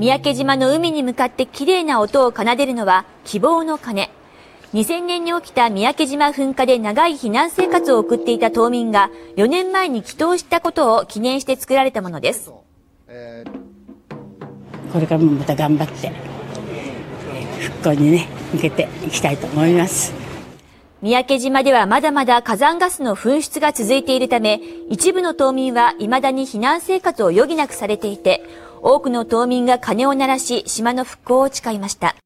三宅島の海に向かって綺麗な音を奏でるのは希望の鐘。2000年に起きた三宅島噴火で長い避難生活を送っていた島民が4年前に祈祷したことを記念して作られたものです。これからもまた頑張って復興にね向けていきたいと思います。三宅島ではまだまだ火山ガスの噴出が続いているため、一部の島民は未だに避難生活を余儀なくされていて、多くの島民が鐘を鳴らし、島の復興を誓いました。